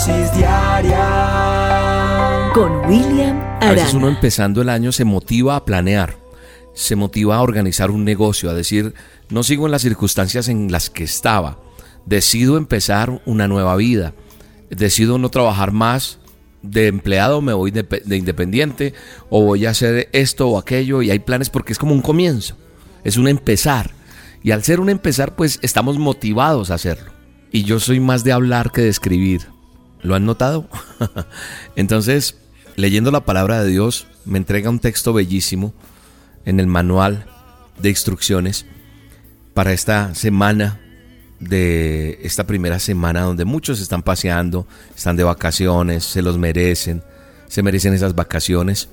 dosis diaria. Con William Arana. A veces uno empezando el año se motiva a planear, se motiva a organizar un negocio, a decir, no sigo en las circunstancias en las que estaba, decido empezar una nueva vida, decido no trabajar más de empleado, me voy de, de, independiente o voy a hacer esto o aquello y hay planes porque es como un comienzo, es un empezar. Y al ser un empezar, pues estamos motivados a hacerlo. Y yo soy más de hablar que de escribir. ¿Lo han notado? Entonces, leyendo la palabra de Dios, me entrega un texto bellísimo en el manual de instrucciones para esta semana de esta primera semana donde muchos están paseando, están de vacaciones, se los merecen, se merecen esas vacaciones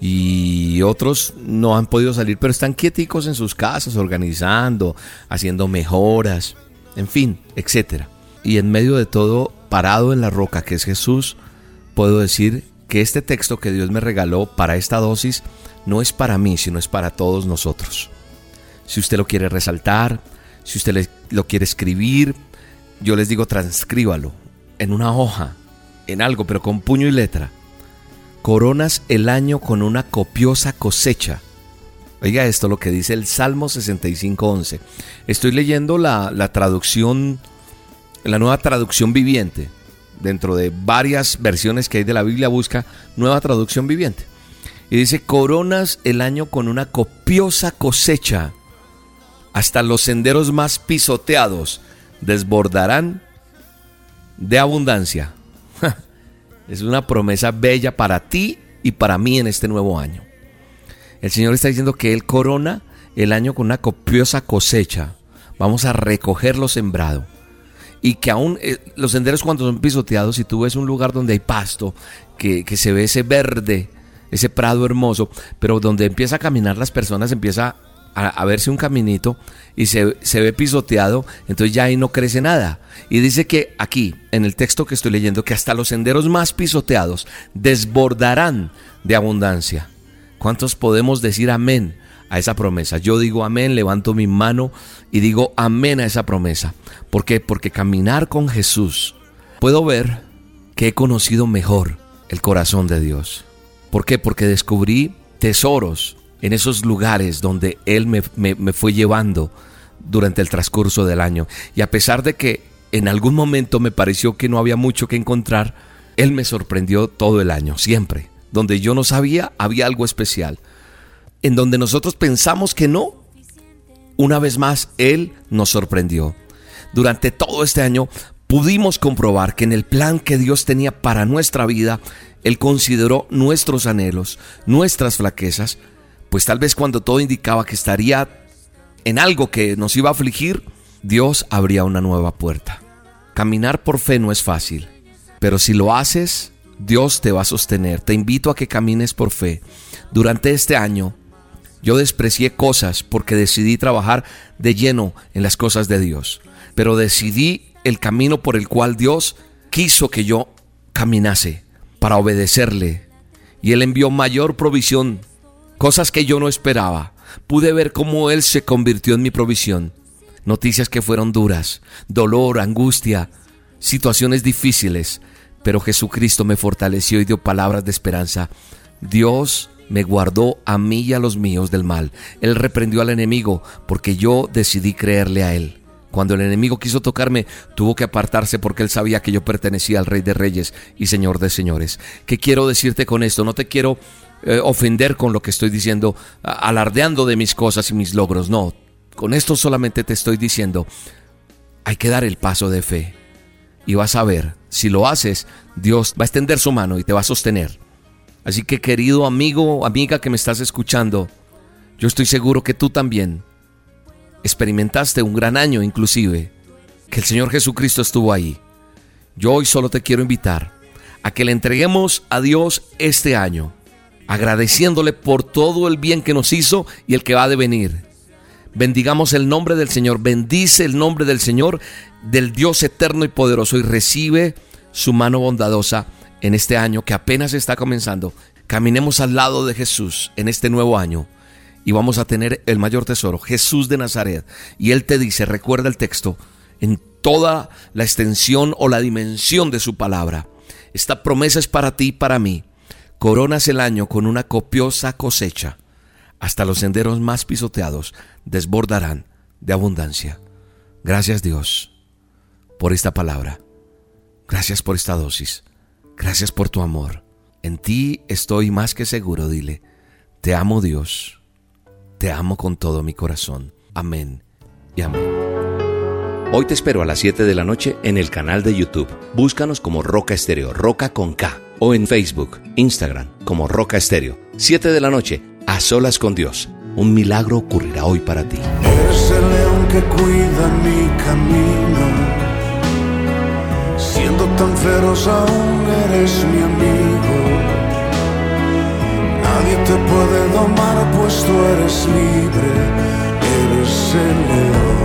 y otros no han podido salir, pero están quieticos en sus casas, organizando, haciendo mejoras, en fin, etcétera. Y en medio de todo, parado en la roca que es Jesús, puedo decir que este texto que Dios me regaló para esta dosis no es para mí, sino es para todos nosotros. Si usted lo quiere resaltar, si usted lo quiere escribir, yo les digo transcríbalo en una hoja, en algo, pero con puño y letra. Coronas el año con una copiosa cosecha. Oiga esto lo que dice el Salmo 65.11. Estoy leyendo la, la traducción, la nueva traducción viviente. Dentro de varias versiones que hay de la Biblia busca nueva traducción viviente. Y dice, coronas el año con una copiosa cosecha hasta los senderos más pisoteados desbordarán de abundancia. es una promesa bella para ti y para mí en este nuevo año. El Señor está diciendo que Él corona el año con una copiosa cosecha. Vamos a recoger lo sembrado. Y que aún eh, los senderos cuando son pisoteados, si tú ves un lugar donde hay pasto, que, que se ve ese verde, ese prado hermoso, pero donde empieza a caminar las personas, empieza a, verse un caminito y se, se, ve pisoteado, entonces ya ahí no crece nada. Y dice que aquí, en el texto que estoy leyendo, que hasta los senderos más pisoteados desbordarán de abundancia. ¿Cuántos podemos decir amén a esa promesa? Yo digo amén, levanto mi mano y digo amén a esa promesa. ¿Por qué? Porque caminar con Jesús, puedo ver que he conocido mejor el corazón de Dios. ¿Por qué? Porque descubrí tesoros en esos lugares donde Él me, fue llevando durante el transcurso del año. Y a pesar de que en algún momento me pareció que no había mucho que encontrar, Él me sorprendió todo el año, siempre. Donde yo no sabía, había algo especial. En donde nosotros pensamos que no, una vez más, Él nos sorprendió. Durante todo este año pudimos comprobar que en el plan que Dios tenía para nuestra vida, Él consideró nuestros anhelos, nuestras flaquezas, pues tal vez cuando todo indicaba que estaría en algo que nos iba a afligir, Dios abría una nueva puerta. Caminar por fe no es fácil, pero si lo haces, Dios te va a sostener. Te invito a que camines por fe. Durante este año, yo desprecié cosas porque decidí trabajar de lleno en las cosas de Dios, pero decidí el camino por el cual Dios quiso que yo caminase para obedecerle. Y Él envió mayor provisión cosas que yo no esperaba. Pude ver cómo Él se convirtió en mi provisión. Noticias que fueron duras, dolor, angustia, situaciones difíciles, pero Jesucristo me fortaleció y dio palabras de esperanza. Dios me guardó a mí y a los míos del mal. Él reprendió al enemigo porque yo decidí creerle a Él. Cuando el enemigo quiso tocarme, tuvo que apartarse porque él sabía que yo pertenecía al Rey de Reyes y Señor de Señores. ¿Qué quiero decirte con esto? No te quiero eh, ofender con lo que estoy diciendo, alardeando de mis cosas y mis logros. No, con esto solamente te estoy diciendo, hay que dar el paso de fe. Y vas a ver, si lo haces, Dios va a extender su mano y te va a sostener. Así que querido amigo, amiga que me estás escuchando, yo estoy seguro que tú también experimentaste un gran año inclusive, que el Señor Jesucristo estuvo ahí. Yo hoy solo te quiero invitar a que le entreguemos a Dios este año, agradeciéndole por todo el bien que nos hizo y el que va a devenir. Bendigamos el nombre del Señor, bendice el nombre del Señor, del Dios eterno y poderoso y recibe su mano bondadosa en este año que apenas está comenzando. Caminemos al lado de Jesús en este nuevo año y vamos a tener el mayor tesoro, Jesús de Nazaret. Y Él te dice, recuerda el texto, en toda la extensión o la dimensión de su palabra. Esta promesa es para ti y para mí. Coronas el año con una copiosa cosecha. Hasta los senderos más pisoteados desbordarán de abundancia. Gracias Dios por esta palabra. Gracias por esta dosis. Gracias por tu amor. En ti estoy más que seguro, dile. Te amo Dios. Te amo con todo mi corazón. Amén y amén. Hoy te espero a las 7 de la noche en el canal de YouTube. Búscanos como Roca Estéreo, Roca con K. O en Facebook, Instagram, como Roca Estéreo. 7 de la noche, a solas con Dios. Un milagro ocurrirá hoy para ti. Eres el león que cuida mi camino. Tan feroz aún eres mi amigo. Nadie te puede domar pues tú eres libre. Eres el león.